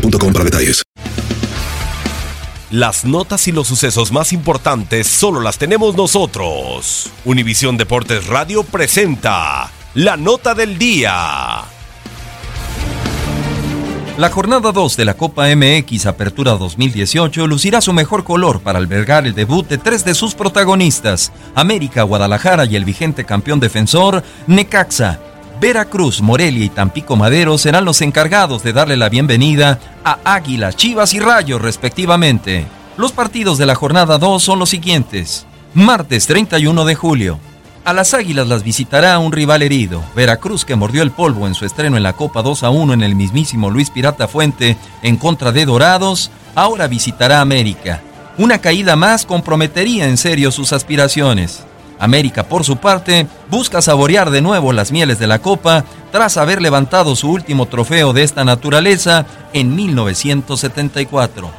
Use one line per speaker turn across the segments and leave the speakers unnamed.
boostmobile.com para detalles.
Las notas y los sucesos más importantes solo las tenemos nosotros. Univisión Deportes Radio presenta la nota del día.
La jornada 2 de la Copa MX Apertura 2018 lucirá su mejor color para albergar el debut de tres de sus protagonistas, América, Guadalajara y el vigente campeón defensor, Necaxa. Veracruz, Morelia y Tampico Madero serán los encargados de darle la bienvenida a Águilas, Chivas y Rayos respectivamente. Los partidos de la jornada 2 son los siguientes. Martes 31 de julio. A las Águilas las visitará un rival herido, Veracruz que mordió el polvo en su estreno en la Copa 2 a 1 en el mismísimo Luis Pirata Fuente en contra de Dorados, ahora visitará América. Una caída más comprometería en serio sus aspiraciones. América, por su parte, busca saborear de nuevo las mieles de la Copa tras haber levantado su último trofeo de esta naturaleza en 1974.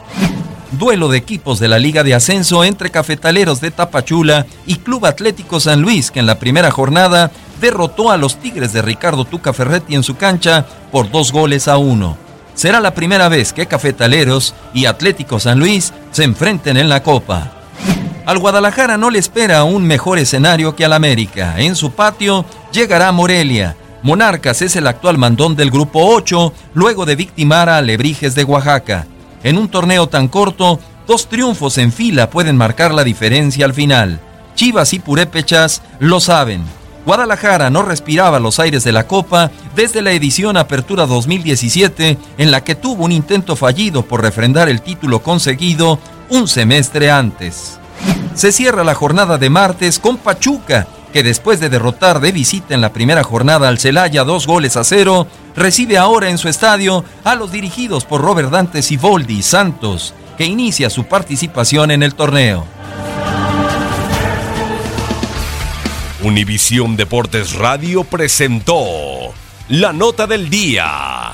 Duelo de equipos de la Liga de Ascenso entre Cafetaleros de Tapachula y Club Atlético San Luis, que en la primera jornada derrotó a los Tigres de Ricardo Tuca Ferretti en su cancha por dos goles a uno. Será la primera vez que Cafetaleros y Atlético San Luis se enfrenten en la Copa. Al Guadalajara no le espera un mejor escenario que al América. En su patio llegará Morelia. Monarcas es el actual mandón del Grupo 8, luego de victimar a Alebrijes de Oaxaca. En un torneo tan corto, dos triunfos en fila pueden marcar la diferencia al final. Chivas y Purépechas lo saben. Guadalajara no respiraba los aires de la Copa desde la edición Apertura 2017, en la que tuvo un intento fallido por refrendar el título conseguido un semestre antes. Se cierra la jornada de martes con Pachuca, que después de derrotar de visita en la primera jornada al Celaya dos goles a cero, recibe ahora en su estadio a los dirigidos por Robert Dante Siboldi Santos, que inicia su participación en el torneo.
Univisión Deportes Radio presentó la nota del día.